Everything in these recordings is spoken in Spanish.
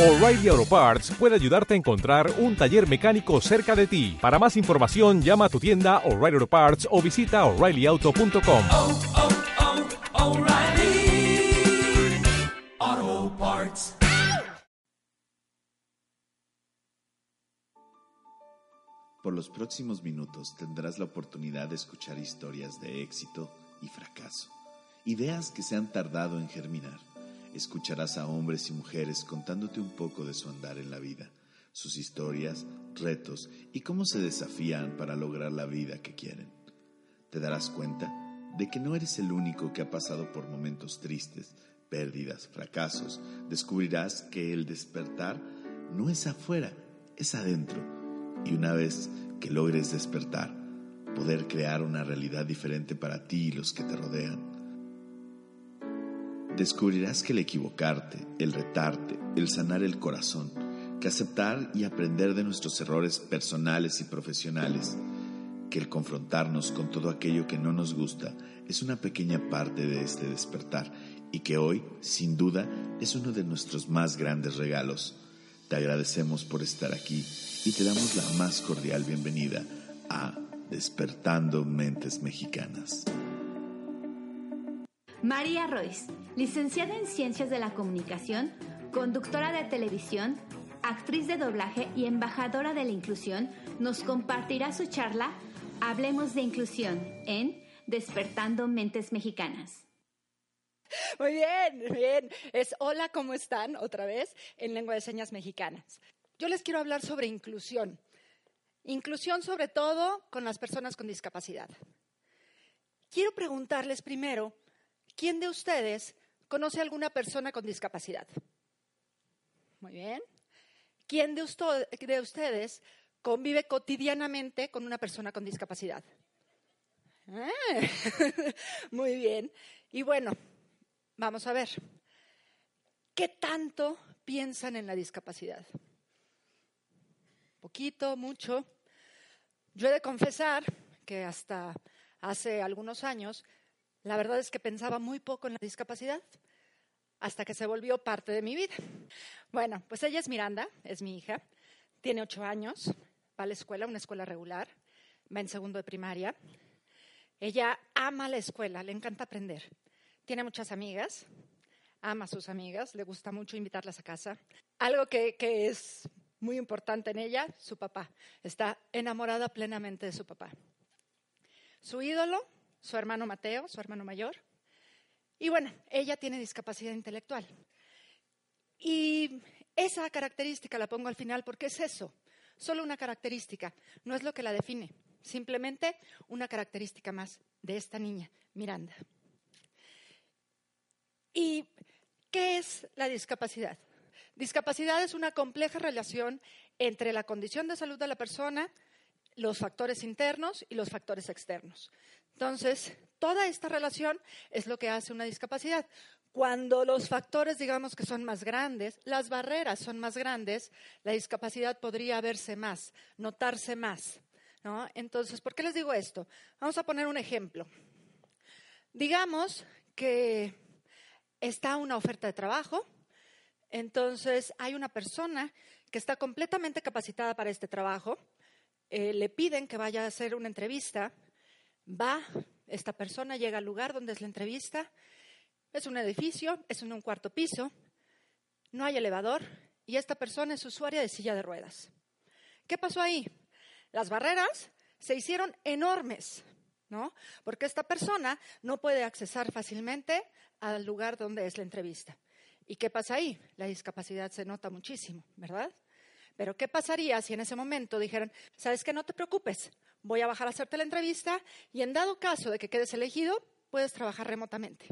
O'Reilly Auto Parts puede ayudarte a encontrar un taller mecánico cerca de ti. Para más información, llama a tu tienda O'Reilly Auto Parts o visita oreillyauto.com. oh, oh, Parts. Por los próximos minutos tendrás la oportunidad de escuchar historias de éxito y fracaso, ideas que se han tardado en germinar. Escucharás a hombres y mujeres contándote un poco de su andar en la vida, sus historias, retos y cómo se desafían para lograr la vida que quieren. Te darás cuenta de que no eres el único que ha pasado por momentos tristes, pérdidas, fracasos. Descubrirás que el despertar no es afuera, es adentro y una vez que logres despertar, poder crear una realidad diferente para ti y los que te rodean. Descubrirás que el equivocarte, el retarte, el sanar el corazón, que aceptar y aprender de nuestros errores personales y profesionales, que el confrontarnos con todo aquello que no nos gusta es una pequeña parte de este despertar y que hoy, sin duda, es uno de nuestros más grandes regalos. Te agradecemos por estar aquí y te damos la más cordial bienvenida a Despertando Mentes Mexicanas. María Royce, licenciada en Ciencias de la Comunicación, conductora de televisión, actriz de doblaje y embajadora de la inclusión, nos compartirá su charla Hablemos de Inclusión en Despertando Mentes Mexicanas. Muy bien, bien. Es hola, ¿cómo están? Otra vez en lengua de señas mexicanas. Yo les quiero hablar sobre inclusión. Inclusión sobre todo con las personas con discapacidad. Quiero preguntarles primero, ¿quién de ustedes conoce a alguna persona con discapacidad? Muy bien. ¿Quién de, ustedes convive cotidianamente con una persona con discapacidad? Ah, Muy bien. Y bueno, vamos a ver. ¿Qué tanto piensan en la discapacidad? Poquito, mucho. Yo he de confesar que hasta hace algunos años, la verdad es que pensaba muy poco en la discapacidad, hasta que se volvió parte de mi vida. Bueno, pues ella es Miranda, es mi hija, tiene ocho años, va a la escuela, una escuela regular, va en segundo de primaria. Ella ama la escuela, le encanta aprender. Tiene muchas amigas, ama a sus amigas, le gusta mucho invitarlas a casa. Algo que, que es muy importante en ella, su papá. Está enamorada plenamente de su papá. Su ídolo, su hermano Mateo, su hermano mayor. Y bueno, ella tiene discapacidad intelectual. Y esa característica la pongo al final porque es eso, solo una característica, no es lo que la define, simplemente una característica más de esta niña, Miranda. ¿Y qué es la discapacidad? Discapacidad es una compleja relación entre la condición de salud de la persona, los factores internos y los factores externos. Entonces, toda esta relación es lo que hace una discapacidad. Cuando los factores, digamos que son más grandes, las barreras son más grandes, la discapacidad podría verse más, notarse más. ¿no? Entonces, ¿por qué les digo esto? Vamos a poner un ejemplo. Digamos que está una oferta de trabajo, entonces hay una persona que está completamente capacitada para este trabajo, eh, le piden que vaya a hacer una entrevista, va, esta persona llega al lugar donde es la entrevista, es un edificio, es en un cuarto piso, no hay elevador y esta persona es usuaria de silla de ruedas. ¿Qué pasó ahí? Las barreras se hicieron enormes, ¿no? Porque esta persona no puede accesar fácilmente al lugar donde es la entrevista. ¿Y qué pasa ahí? La discapacidad se nota muchísimo, ¿verdad? Pero ¿qué pasaría si en ese momento dijeran, sabes que no te preocupes, voy a bajar a hacerte la entrevista y en dado caso de que quedes elegido, puedes trabajar remotamente?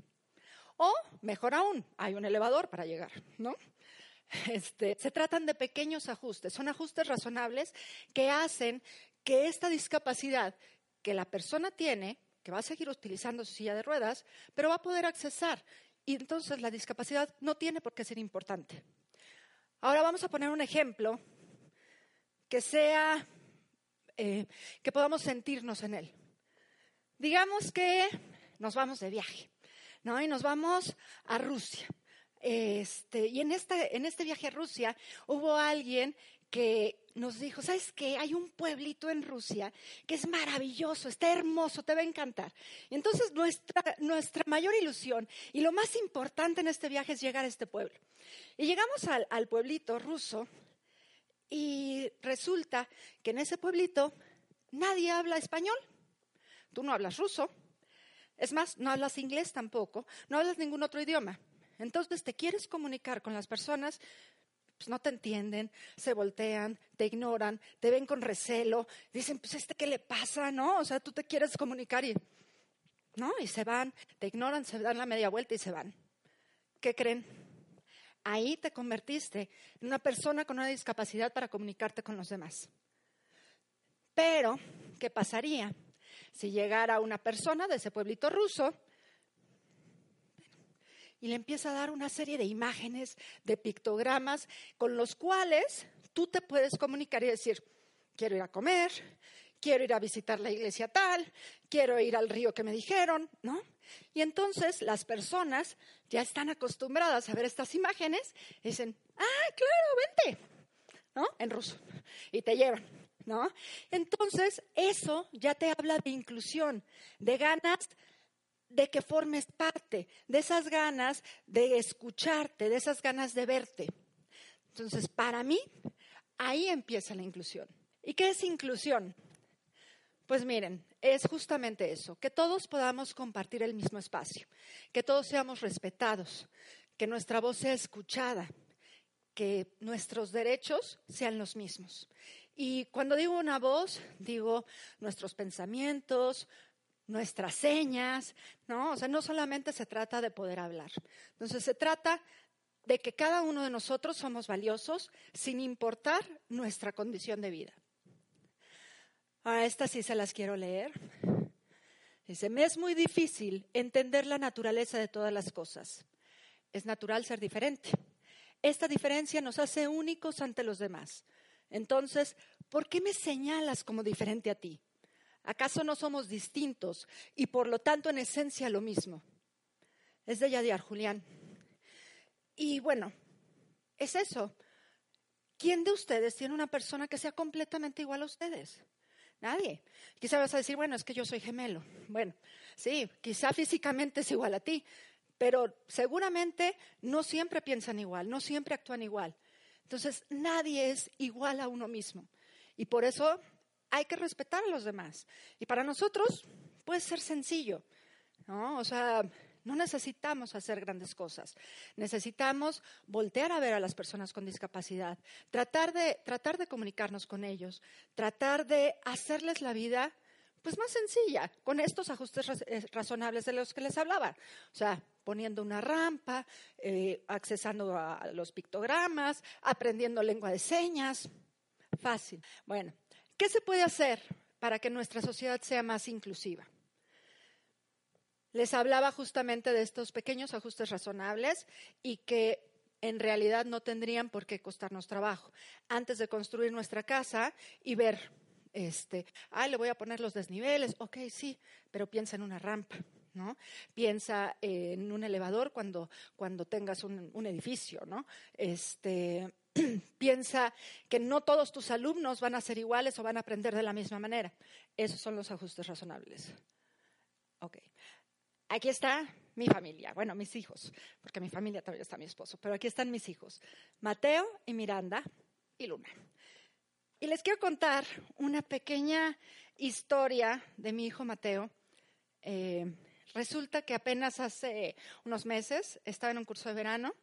O, mejor aún, hay un elevador para llegar, ¿no? Este, se tratan de pequeños ajustes, son ajustes razonables que hacen que esta discapacidad que la persona tiene, que va a seguir utilizando su silla de ruedas, pero va a poder accesar. Y entonces la discapacidad no tiene por qué ser importante. Ahora vamos a poner un ejemplo que sea, eh, que podamos sentirnos en él. Digamos que nos vamos de viaje, ¿no? Y nos vamos a Rusia. Este, y en este, en este viaje a Rusia hubo alguien que nos dijo, ¿sabes qué? Hay un pueblito en Rusia que es maravilloso, está hermoso, te va a encantar. Y entonces nuestra, nuestra mayor ilusión y lo más importante en este viaje es llegar a este pueblo. Y llegamos al, al pueblito ruso y resulta que en ese pueblito nadie habla español. Tú no hablas ruso. Es más, no hablas inglés tampoco, no hablas ningún otro idioma. Entonces te quieres comunicar con las personas, pues no te entienden, se voltean, te ignoran, te ven con recelo, dicen, pues este qué le pasa, ¿no? O sea, tú te quieres comunicar y, ¿no? Y se van, te ignoran, se dan la media vuelta y se van. ¿Qué creen? Ahí te convertiste en una persona con una discapacidad para comunicarte con los demás. Pero, ¿qué pasaría si llegara una persona de ese pueblito ruso y le empieza a dar una serie de imágenes, de pictogramas, con los cuales tú te puedes comunicar y decir, quiero ir a comer, quiero ir a visitar la iglesia tal, quiero ir al río que me dijeron, ¿no? Y entonces las personas ya están acostumbradas a ver estas imágenes y dicen, ah, claro, vente, ¿no? En ruso. Y te llevan, ¿no? Entonces, eso ya te habla de inclusión, de ganas de que formes parte, de esas ganas de escucharte, de esas ganas de verte. Entonces, para mí, ahí empieza la inclusión. ¿Y qué es inclusión? Pues miren, es justamente eso, que todos podamos compartir el mismo espacio, que todos seamos respetados, que nuestra voz sea escuchada, que nuestros derechos sean los mismos. Y cuando digo una voz, digo nuestros pensamientos, nuestras señas, ¿no? O sea, no solamente se trata de poder hablar. Entonces, se trata de que cada uno de nosotros somos valiosos sin importar nuestra condición de vida. Ahora, estas sí se las quiero leer. Dice, me es muy difícil entender la naturaleza de todas las cosas. Es natural ser diferente. Esta diferencia nos hace únicos ante los demás. Entonces, ¿por qué me señalas como diferente a ti? ¿Acaso no somos distintos y por lo tanto en esencia lo mismo? Es de Yadiar Julián. Y bueno, es eso. ¿Quién de ustedes tiene una persona que sea completamente igual a ustedes? Nadie. Quizá vas a decir, bueno, es que yo soy gemelo. Bueno, sí, quizá físicamente es igual a ti, pero seguramente no siempre piensan igual, no siempre actúan igual. Entonces, nadie es igual a uno mismo. Y por eso hay que respetar a los demás. Y para nosotros puede ser sencillo, ¿no? O sea, no necesitamos hacer grandes cosas. Necesitamos voltear a ver a las personas con discapacidad, tratar de, tratar de comunicarnos con ellos, tratar de hacerles la vida pues más sencilla, con estos ajustes eh, razonables de los que les hablaba. O sea, poniendo una rampa, eh, accesando a los pictogramas, aprendiendo lengua de señas. Fácil. Bueno, ¿Qué se puede hacer para que nuestra sociedad sea más inclusiva? Les hablaba justamente de estos pequeños ajustes razonables y que en realidad no tendrían por qué costarnos trabajo. Antes de construir nuestra casa y ver, este, ah, le voy a poner los desniveles, ok, sí, pero piensa en una rampa. ¿no? Piensa en un elevador cuando, cuando tengas un, un edificio, ¿no? Este, piensa que no todos tus alumnos van a ser iguales o van a aprender de la misma manera. Esos son los ajustes razonables. Ok. Aquí está mi familia, bueno, mis hijos, porque mi familia todavía está mi esposo, pero aquí están mis hijos, Mateo y Miranda y Luna. Y les quiero contar una pequeña historia de mi hijo Mateo. Eh, resulta que apenas hace unos meses estaba en un curso de verano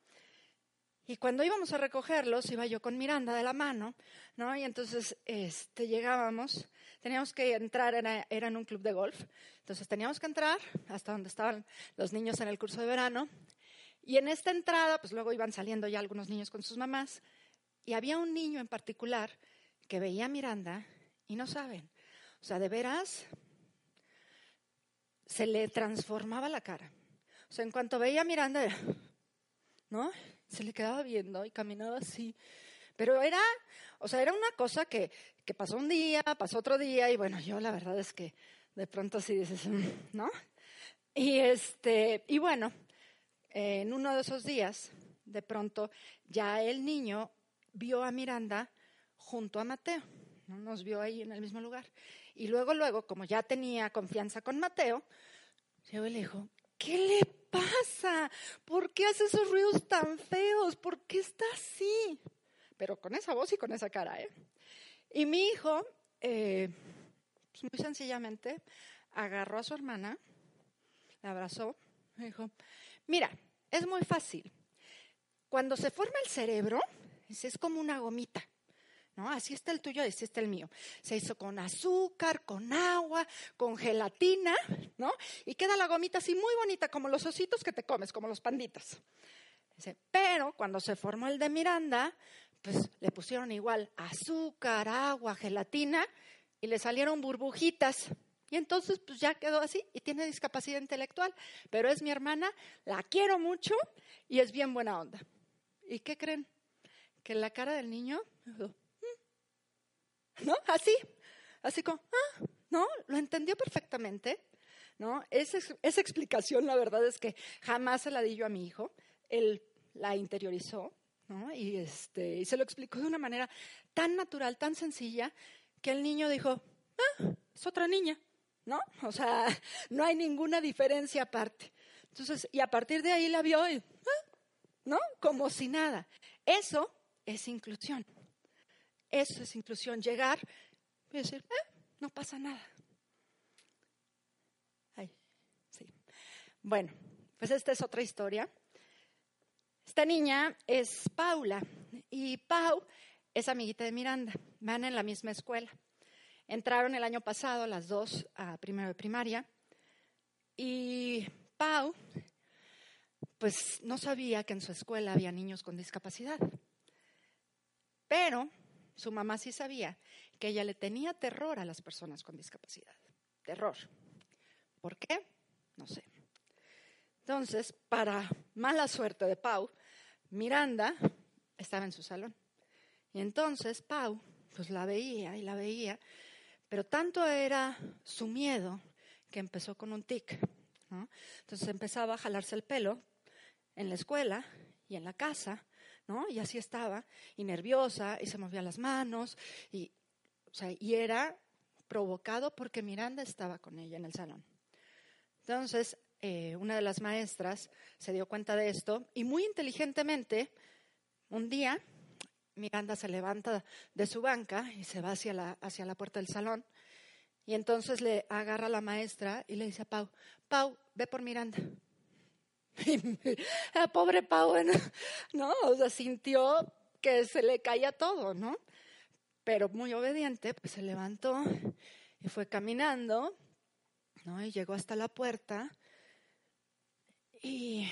y cuando íbamos a recogerlos, iba yo con Miranda de la mano, ¿no? Y entonces este, llegábamos, teníamos que entrar, era, en un club de golf, entonces teníamos que entrar hasta donde estaban los niños en el curso de verano. Y en esta entrada, pues luego iban saliendo ya algunos niños con sus mamás, y había un niño en particular que veía a Miranda y no saben, o sea, de veras, se le transformaba la cara. O sea, en cuanto veía a Miranda, ¿no? se le quedaba viendo y caminaba así. Pero era, o sea, era una cosa que, que pasó un día, pasó otro día, y bueno, yo la verdad es que de pronto así dices, mm", ¿no? Y este, y bueno, en uno de esos días de pronto ya el niño vio a Miranda junto a Mateo, ¿no? nos vio ahí en el mismo lugar. Y luego, luego, como ya tenía confianza con Mateo, llegó y le dijo, ¿qué le pasa? ¿Por qué hace esos ruidos tan feos? ¿Por qué está así? Pero con esa voz y con esa cara, ¿eh? Y mi hijo, eh, pues muy sencillamente, agarró a su hermana, la abrazó, y dijo, mira, es muy fácil. Cuando se forma el cerebro, es como una gomita. ¿No? Así está el tuyo, así está el mío. Se hizo con azúcar, con agua, con gelatina, ¿no? Y queda la gomita así muy bonita, como los ositos que te comes, como los panditas. Pero cuando se formó el de Miranda, pues le pusieron igual azúcar, agua, gelatina y le salieron burbujitas. Y entonces pues ya quedó así y tiene discapacidad intelectual. Pero es mi hermana, la quiero mucho y es bien buena onda. ¿Y qué creen? Que la cara del niño, ¿no? Así, así como, ah, ¿no? Lo entendió perfectamente, ¿no? Esa, explicación, la verdad es que jamás se la di yo a mi hijo. Él la interiorizó, ¿no? Y, este, y se lo explicó de una manera tan natural, tan sencilla, que el niño dijo, ah, es otra niña, ¿no? O sea, no hay ninguna diferencia aparte. Entonces, y a partir de ahí la vio ah, ¿no? Como si nada. Eso es inclusión. Eso es inclusión. Llegar y decir, "Ah, no pasa nada. Ay, sí. Bueno, pues esta es otra historia. Esta niña es Paula y Pau es amiguita de Miranda. Van en la misma escuela. Entraron el año pasado las dos a primero de primaria y Pau pues no sabía que en su escuela había niños con discapacidad. Pero su mamá sí sabía que ella le tenía terror a las personas con discapacidad. Terror. ¿Por qué? No sé. Entonces, para mala suerte de Pau, Miranda estaba en su salón. Y entonces Pau, pues la veía y la veía, pero tanto era su miedo que empezó con un tic. Entonces empezaba a jalarse el pelo en la escuela y en la casa, ¿no? Y así estaba, y nerviosa, y se movía las manos, y, o sea, y era provocado porque Miranda estaba con ella en el salón. Entonces, eh, una de las maestras se dio cuenta de esto y muy inteligentemente, un día, Miranda se levanta de su banca y se va hacia la, hacia la puerta del salón. Y entonces le agarra a la maestra y le dice a Pau, Pau, ve por Miranda. Y la pobre Pau, ¿no? O sea, sintió que se le caía todo, ¿no? Pero muy obediente, pues se levantó y fue caminando, ¿no? Y llegó hasta la puerta y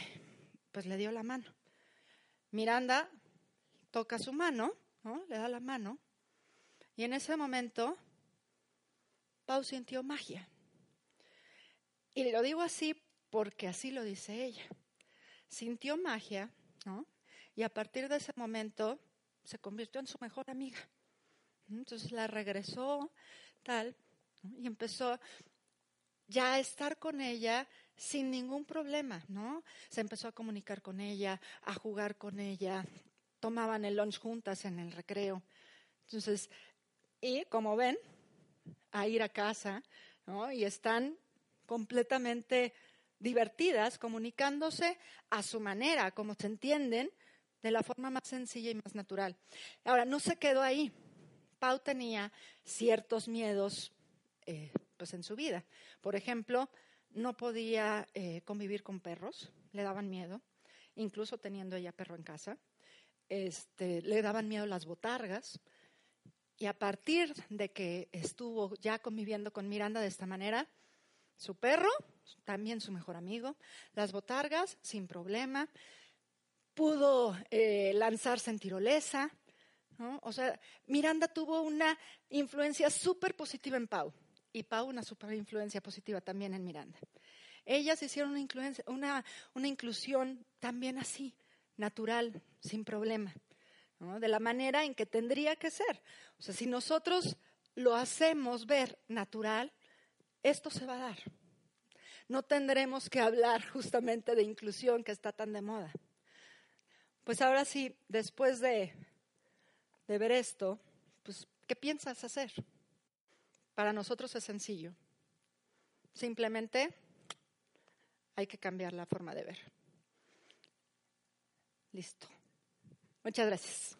pues le dio la mano. Miranda toca su mano, ¿no? Le da la mano. Y en ese momento, Pau sintió magia. Y lo digo así porque así lo dice ella. Sintió magia, ¿no? Y a partir de ese momento se convirtió en su mejor amiga. Entonces la regresó, tal, y empezó ya a estar con ella sin ningún problema, ¿no? Se empezó a comunicar con ella, a jugar con ella, tomaban el lunch juntas en el recreo. Entonces, y como ven, a ir a casa, ¿no? Y están completamente divertidas, comunicándose a su manera, como se entienden, de la forma más sencilla y más natural. Ahora, no se quedó ahí. Pau tenía ciertos miedos eh, pues en su vida. Por ejemplo, no podía eh, convivir con perros, le daban miedo, incluso teniendo ella perro en casa. Este, le daban miedo las botargas. Y a partir de que estuvo ya conviviendo con Miranda de esta manera, su perro, también su mejor amigo, las botargas, sin problema, pudo eh, lanzarse en tirolesa. O sea, Miranda tuvo una influencia súper positiva en Pau y Pau una súper influencia positiva también en Miranda. Ellas hicieron una, inclusión también así, natural, sin problema, de la manera en que tendría que ser. O sea, si nosotros lo hacemos ver natural, esto se va a dar. No tendremos que hablar justamente de inclusión que está tan de moda. Pues ahora sí, después de, ver esto, pues, ¿qué piensas hacer? Para nosotros es sencillo. Simplemente hay que cambiar la forma de ver. Listo. Muchas gracias.